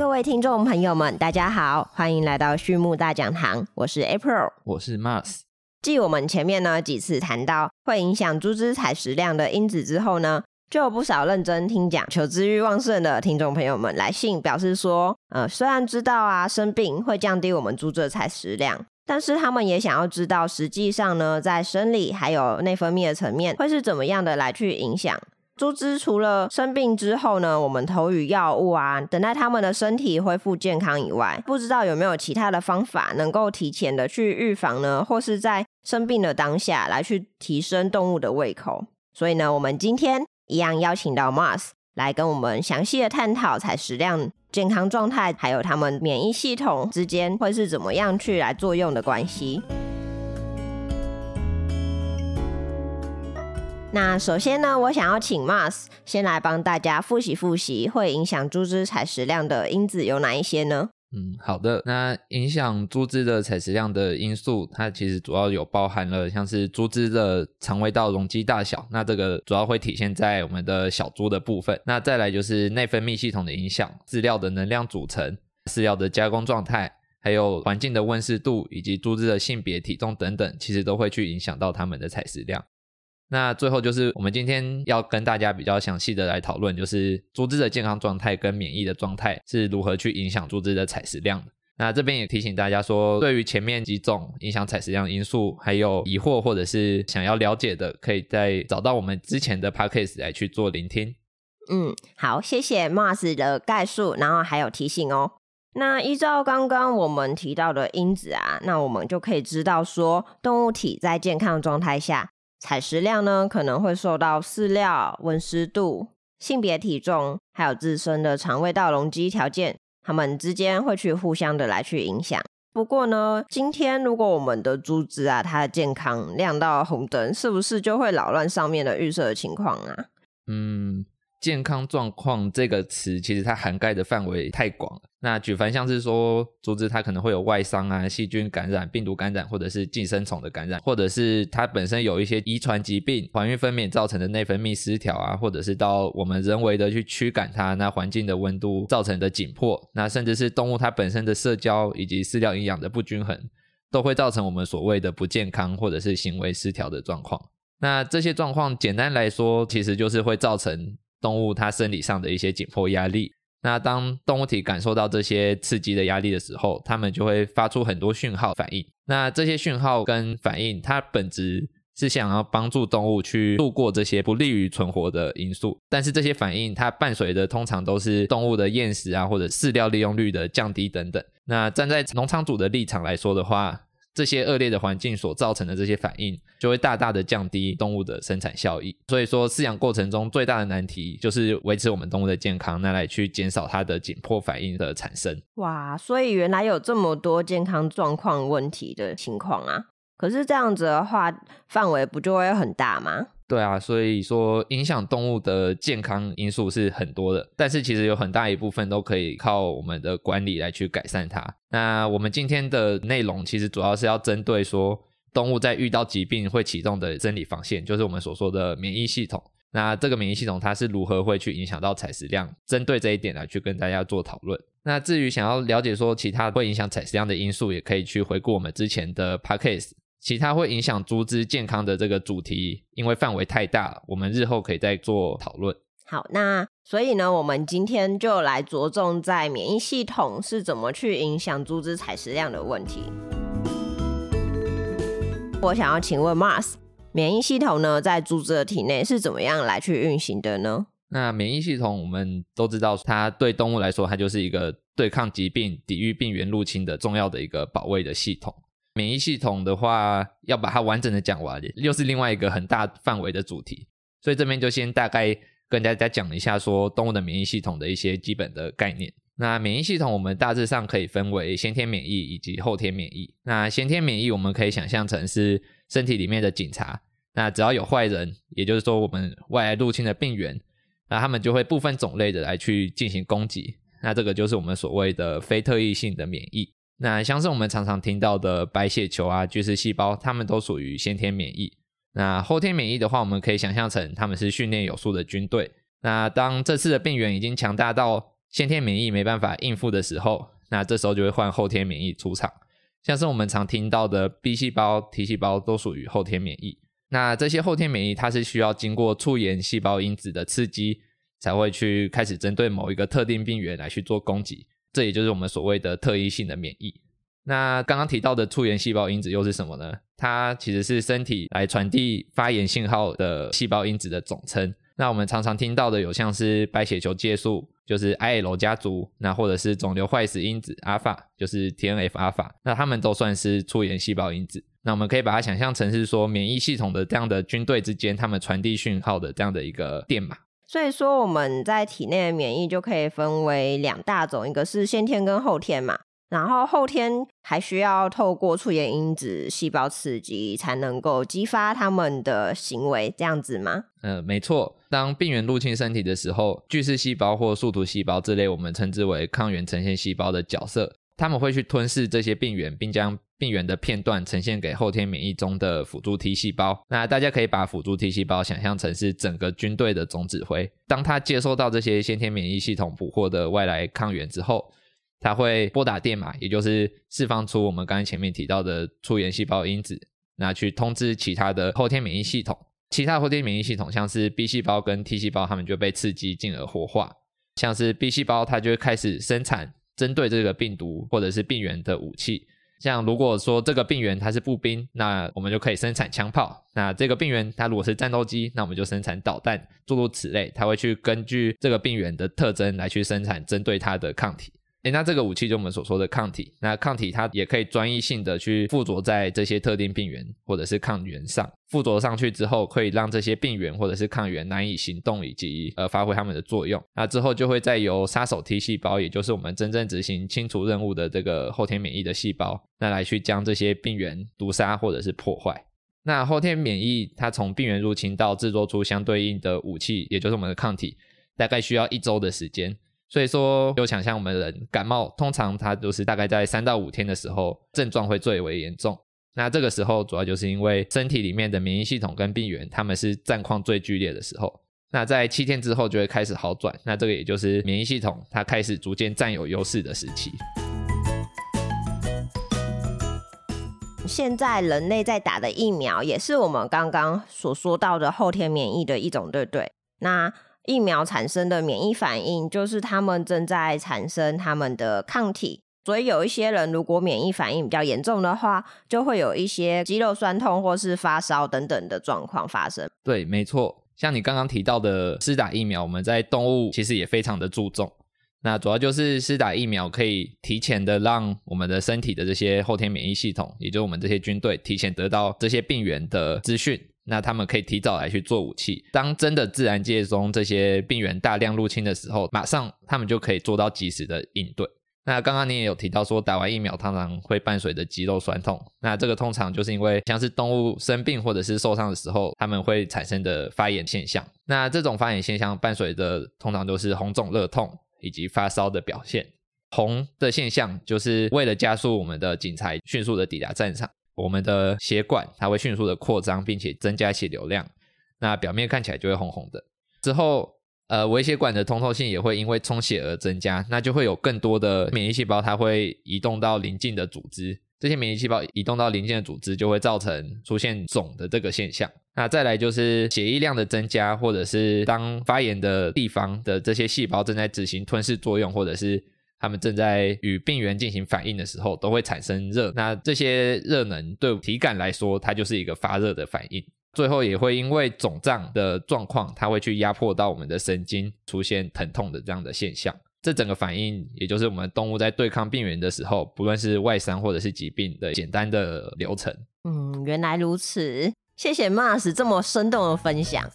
各位听众朋友们，大家好，欢迎来到畜牧大讲堂，我是 April，我是 Mars。继我们前面呢几次谈到会影响猪只采食量的因子之后呢，就有不少认真听讲、求知欲旺盛的听众朋友们来信表示说，呃，虽然知道啊生病会降低我们猪只的采食量，但是他们也想要知道，实际上呢，在生理还有内分泌的层面会是怎么样的来去影响。猪只除了生病之后呢，我们投予药物啊，等待它们的身体恢复健康以外，不知道有没有其他的方法能够提前的去预防呢？或是在生病的当下来去提升动物的胃口。所以呢，我们今天一样邀请到 Mars 来跟我们详细的探讨采食量、健康状态，还有它们免疫系统之间会是怎么样去来作用的关系。那首先呢，我想要请 Mars 先来帮大家复习复习，会影响猪只采食量的因子有哪一些呢？嗯，好的。那影响猪只的采食量的因素，它其实主要有包含了像是猪只的肠胃道容积大小，那这个主要会体现在我们的小猪的部分。那再来就是内分泌系统的影响，饲料的能量组成、饲料的加工状态，还有环境的温湿度以及猪只的性别、体重等等，其实都会去影响到它们的采食量。那最后就是我们今天要跟大家比较详细的来讨论，就是猪只的健康状态跟免疫的状态是如何去影响猪只的采食量的。那这边也提醒大家说，对于前面几种影响采食量因素，还有疑惑或者是想要了解的，可以再找到我们之前的 podcast 来去做聆听。嗯，好，谢谢 Mars 的概述，然后还有提醒哦。那依照刚刚我们提到的因子啊，那我们就可以知道说，动物体在健康状态下。采食量呢，可能会受到饲料、温湿度、性别、体重，还有自身的肠胃道容积条件，它们之间会去互相的来去影响。不过呢，今天如果我们的猪只啊，它的健康亮到红灯，是不是就会扰乱上面的预设情况啊？嗯。健康状况这个词，其实它涵盖的范围太广了。那举凡像是说，竹子它可能会有外伤啊、细菌感染、病毒感染，或者是寄生虫的感染，或者是它本身有一些遗传疾病、怀孕分娩造成的内分泌失调啊，或者是到我们人为的去驱赶它，那环境的温度造成的紧迫，那甚至是动物它本身的社交以及饲料营养的不均衡，都会造成我们所谓的不健康或者是行为失调的状况。那这些状况简单来说，其实就是会造成。动物它生理上的一些紧迫压力，那当动物体感受到这些刺激的压力的时候，它们就会发出很多讯号反应。那这些讯号跟反应，它本质是想要帮助动物去度过这些不利于存活的因素，但是这些反应它伴随的通常都是动物的厌食啊，或者饲料利用率的降低等等。那站在农场主的立场来说的话，这些恶劣的环境所造成的这些反应，就会大大的降低动物的生产效益。所以说，饲养过程中最大的难题就是维持我们动物的健康，那来去减少它的紧迫反应的产生。哇，所以原来有这么多健康状况问题的情况啊！可是这样子的话，范围不就会很大吗？对啊，所以说影响动物的健康因素是很多的，但是其实有很大一部分都可以靠我们的管理来去改善它。那我们今天的内容其实主要是要针对说动物在遇到疾病会启动的生理防线，就是我们所说的免疫系统。那这个免疫系统它是如何会去影响到采食量？针对这一点来去跟大家做讨论。那至于想要了解说其他会影响采食量的因素，也可以去回顾我们之前的 p a c k a s e 其他会影响猪只健康的这个主题，因为范围太大，我们日后可以再做讨论。好，那所以呢，我们今天就来着重在免疫系统是怎么去影响猪只采食量的问题。我想要请问 Mars，免疫系统呢，在猪只的体内是怎么样来去运行的呢？那免疫系统我们都知道，它对动物来说，它就是一个对抗疾病、抵御病原入侵的重要的一个保卫的系统。免疫系统的话，要把它完整的讲完，又是另外一个很大范围的主题。所以这边就先大概跟大家讲一下，说动物的免疫系统的一些基本的概念。那免疫系统我们大致上可以分为先天免疫以及后天免疫。那先天免疫我们可以想象成是身体里面的警察，那只要有坏人，也就是说我们外来入侵的病原，那他们就会部分种类的来去进行攻击。那这个就是我们所谓的非特异性的免疫。那像是我们常常听到的白血球啊、巨噬细胞，它们都属于先天免疫。那后天免疫的话，我们可以想象成他们是训练有素的军队。那当这次的病原已经强大到先天免疫没办法应付的时候，那这时候就会换后天免疫出场。像是我们常听到的 B 细胞、T 细胞都属于后天免疫。那这些后天免疫，它是需要经过促炎细胞因子的刺激，才会去开始针对某一个特定病原来去做攻击。这也就是我们所谓的特异性的免疫。那刚刚提到的促炎细胞因子又是什么呢？它其实是身体来传递发炎信号的细胞因子的总称。那我们常常听到的有像是白血球介素，就是 IL 家族，那或者是肿瘤坏死因子阿尔法，就是 TNF 阿尔法，那它们都算是促炎细胞因子。那我们可以把它想象成是说免疫系统的这样的军队之间，他们传递讯号的这样的一个电码。所以说我们在体内的免疫就可以分为两大种，一个是先天跟后天嘛。然后后天还需要透过促炎因子细胞刺激，才能够激发他们的行为，这样子吗？呃，没错。当病原入侵身体的时候，巨噬细胞或树突细胞这类我们称之为抗原呈现细胞的角色，他们会去吞噬这些病原，并将病原的片段呈现给后天免疫中的辅助 T 细胞。那大家可以把辅助 T 细胞想象成是整个军队的总指挥。当他接收到这些先天免疫系统捕获的外来抗原之后，他会拨打电码，也就是释放出我们刚才前面提到的促炎细胞因子，那去通知其他的后天免疫系统。其他后天免疫系统，像是 B 细胞跟 T 细胞，它们就被刺激，进而活化。像是 B 细胞，它就会开始生产针对这个病毒或者是病原的武器。像如果说这个病原它是步兵，那我们就可以生产枪炮；那这个病原它如果是战斗机，那我们就生产导弹，诸如此类。它会去根据这个病原的特征来去生产针对它的抗体。诶，那这个武器就我们所说的抗体，那抗体它也可以专一性的去附着在这些特定病原或者是抗原上，附着上去之后，可以让这些病原或者是抗原难以行动以及呃发挥它们的作用。那之后就会再由杀手 T 细胞，也就是我们真正执行清除任务的这个后天免疫的细胞，那来去将这些病原毒杀或者是破坏。那后天免疫它从病原入侵到制作出相对应的武器，也就是我们的抗体，大概需要一周的时间。所以说，有想象我们人感冒，通常它都是大概在三到五天的时候，症状会最为严重。那这个时候，主要就是因为身体里面的免疫系统跟病原，他们是战况最剧烈的时候。那在七天之后就会开始好转。那这个也就是免疫系统它开始逐渐占有优势的时期。现在人类在打的疫苗，也是我们刚刚所说到的后天免疫的一种，对不对？那疫苗产生的免疫反应，就是他们正在产生他们的抗体，所以有一些人如果免疫反应比较严重的话，就会有一些肌肉酸痛或是发烧等等的状况发生。对，没错，像你刚刚提到的施打疫苗，我们在动物其实也非常的注重。那主要就是施打疫苗可以提前的让我们的身体的这些后天免疫系统，也就是我们这些军队，提前得到这些病原的资讯。那他们可以提早来去做武器，当真的自然界中这些病原大量入侵的时候，马上他们就可以做到及时的应对。那刚刚你也有提到说，打完疫苗通常会伴随着肌肉酸痛，那这个通常就是因为像是动物生病或者是受伤的时候，他们会产生的发炎现象。那这种发炎现象伴随着通常都是红肿热痛以及发烧的表现。红的现象就是为了加速我们的警察迅速的抵达战场。我们的血管它会迅速的扩张，并且增加血流量，那表面看起来就会红红的。之后，呃，微血管的通透性也会因为充血而增加，那就会有更多的免疫细胞，它会移动到邻近的组织。这些免疫细胞移动到邻近的组织，就会造成出现肿的这个现象。那再来就是血液量的增加，或者是当发炎的地方的这些细胞正在执行吞噬作用，或者是。他们正在与病原进行反应的时候，都会产生热。那这些热能对体感来说，它就是一个发热的反应。最后也会因为肿胀的状况，它会去压迫到我们的神经，出现疼痛的这样的现象。这整个反应，也就是我们动物在对抗病原的时候，不论是外伤或者是疾病的简单的流程。嗯，原来如此。谢谢 Mars 这么生动的分享。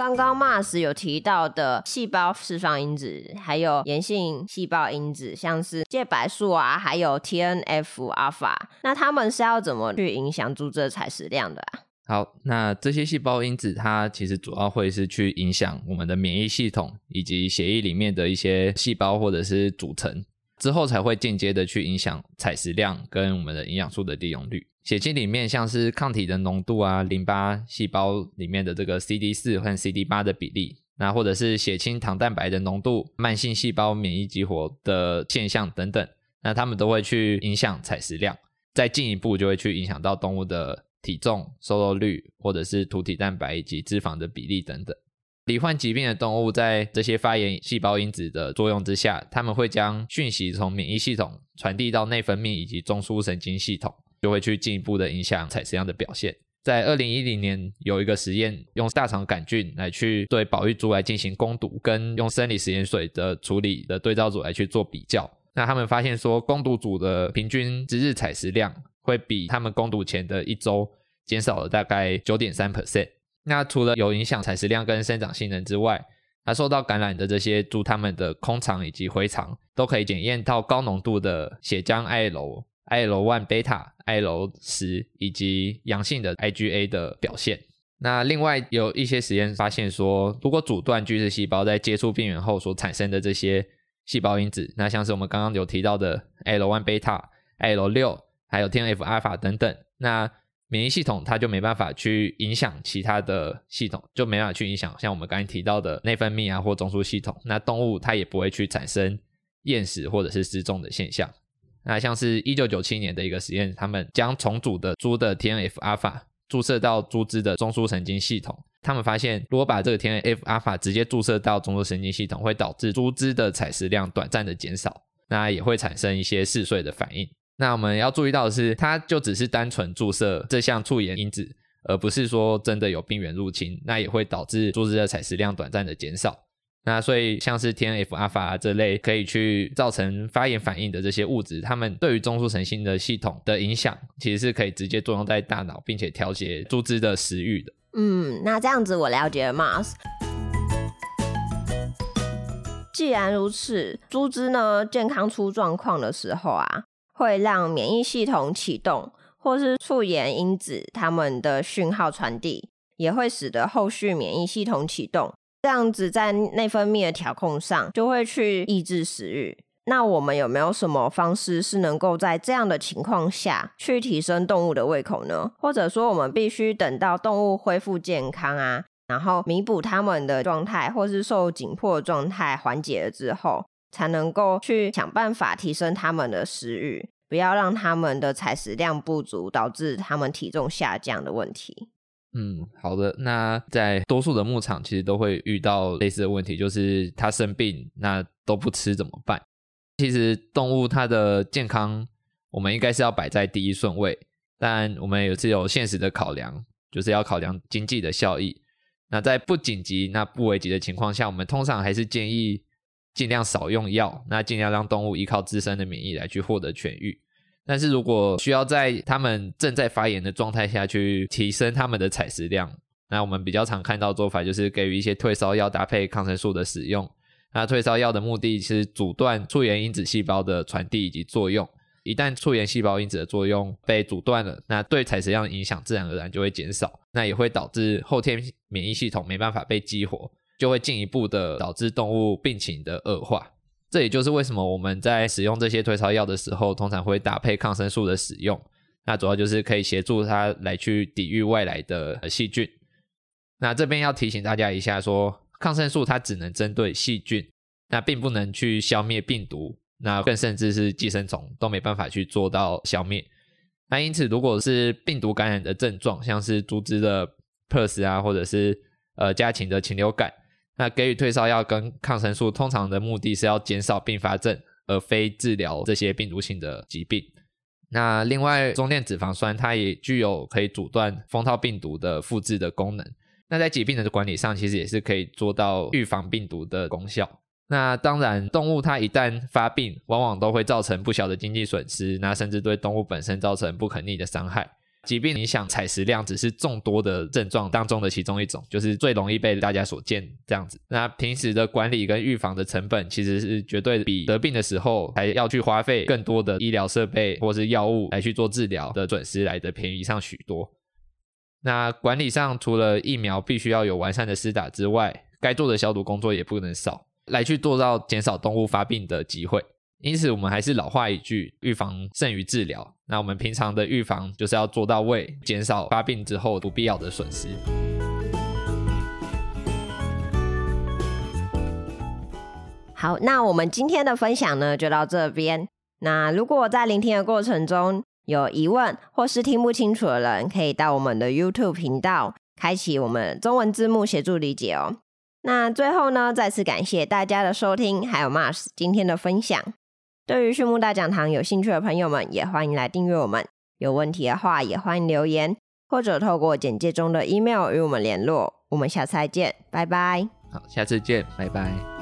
刚刚 Mars 有提到的细胞释放因子，还有炎性细胞因子，像是介白素啊，还有 TNF 阿尔法，那他们是要怎么去影响猪只采食量的啊？好，那这些细胞因子它其实主要会是去影响我们的免疫系统以及血液里面的一些细胞或者是组成。之后才会间接的去影响采食量跟我们的营养素的利用率。血清里面像是抗体的浓度啊，淋巴细胞里面的这个 CD 四和 CD 八的比例，那或者是血清糖蛋白的浓度、慢性细胞免疫激活的现象等等，那他们都会去影响采食量，再进一步就会去影响到动物的体重、瘦肉率，或者是土体蛋白以及脂肪的比例等等。罹患疾病的动物在这些发炎细胞因子的作用之下，他们会将讯息从免疫系统传递到内分泌以及中枢神经系统，就会去进一步的影响采食量的表现。在二零一零年有一个实验，用大肠杆菌来去对保育猪来进行攻毒，跟用生理食盐水的处理的对照组来去做比较。那他们发现说，攻毒组的平均之日采食量会比他们攻毒前的一周减少了大概九点三 percent。那除了有影响采食量跟生长性能之外，它受到感染的这些猪，它们的空肠以及回肠都可以检验到高浓度的血浆 IL。IL one IL 十以及阳性的 IgA 的表现。那另外有一些实验发现说，如果阻断巨噬细胞在接触病原后所产生的这些细胞因子，那像是我们刚刚有提到的 IL one beta、l 六，还有 TNF alpha 等等，那免疫系统它就没办法去影响其他的系统，就没办法去影响像我们刚才提到的内分泌啊或中枢系统。那动物它也不会去产生厌食或者是失重的现象。那像是一九九七年的一个实验，他们将重组的猪的 TNF 阿法注射到猪只的中枢神经系统，他们发现，如果把这个 TNF 阿法直接注射到中枢神经系统，会导致猪只的采食量短暂的减少，那也会产生一些嗜睡的反应。那我们要注意到的是，它就只是单纯注射这项促炎因子，而不是说真的有病原入侵，那也会导致猪只的采食量短暂的减少。那所以像是 TNF 阿法这类可以去造成发炎反应的这些物质，它们对于中枢神经的系统的影响，其实是可以直接作用在大脑，并且调节猪只的食欲的。嗯，那这样子我了解了，Mars。既然如此，猪只呢健康出状况的时候啊，会让免疫系统启动，或是促炎因子它们的讯号传递，也会使得后续免疫系统启动。这样子在内分泌的调控上，就会去抑制食欲。那我们有没有什么方式是能够在这样的情况下去提升动物的胃口呢？或者说，我们必须等到动物恢复健康啊，然后弥补它们的状态，或是受紧迫状态缓解了之后，才能够去想办法提升它们的食欲，不要让它们的采食量不足，导致它们体重下降的问题。嗯，好的。那在多数的牧场，其实都会遇到类似的问题，就是它生病，那都不吃怎么办？其实动物它的健康，我们应该是要摆在第一顺位，但我们也是有现实的考量，就是要考量经济的效益。那在不紧急、那不危急的情况下，我们通常还是建议尽量少用药，那尽量让动物依靠自身的免疫来去获得痊愈。但是如果需要在他们正在发炎的状态下去提升他们的采食量，那我们比较常看到做法就是给予一些退烧药搭配抗生素的使用。那退烧药的目的是阻断促炎因子细胞的传递以及作用。一旦促炎细胞因子的作用被阻断了，那对采食量的影响自然而然就会减少。那也会导致后天免疫系统没办法被激活，就会进一步的导致动物病情的恶化。这也就是为什么我们在使用这些退烧药的时候，通常会搭配抗生素的使用。那主要就是可以协助它来去抵御外来的细菌。那这边要提醒大家一下，说抗生素它只能针对细菌，那并不能去消灭病毒，那更甚至是寄生虫都没办法去做到消灭。那因此，如果是病毒感染的症状，像是猪只的 PRRS 啊，或者是呃家禽的禽流感。那给予退烧药跟抗生素，通常的目的是要减少并发症，而非治疗这些病毒性的疾病。那另外，中链脂肪酸它也具有可以阻断风套病毒的复制的功能。那在疾病的管理上，其实也是可以做到预防病毒的功效。那当然，动物它一旦发病，往往都会造成不小的经济损失，那甚至对动物本身造成不可逆的伤害。疾病影响采食量只是众多的症状当中的其中一种，就是最容易被大家所见这样子。那平时的管理跟预防的成本，其实是绝对比得病的时候还要去花费更多的医疗设备或是药物来去做治疗的损失来的便宜上许多。那管理上，除了疫苗必须要有完善的施打之外，该做的消毒工作也不能少，来去做到减少动物发病的机会。因此，我们还是老话一句，预防胜于治疗。那我们平常的预防就是要做到位，减少发病之后不必要的损失。好，那我们今天的分享呢，就到这边。那如果在聆听的过程中有疑问或是听不清楚的人，可以到我们的 YouTube 频道开启我们中文字幕协助理解哦。那最后呢，再次感谢大家的收听，还有 Mars 今天的分享。对于畜牧大讲堂有兴趣的朋友们，也欢迎来订阅我们。有问题的话，也欢迎留言或者透过简介中的 email 与我们联络。我们下次再见，拜拜。好，下次见，拜拜。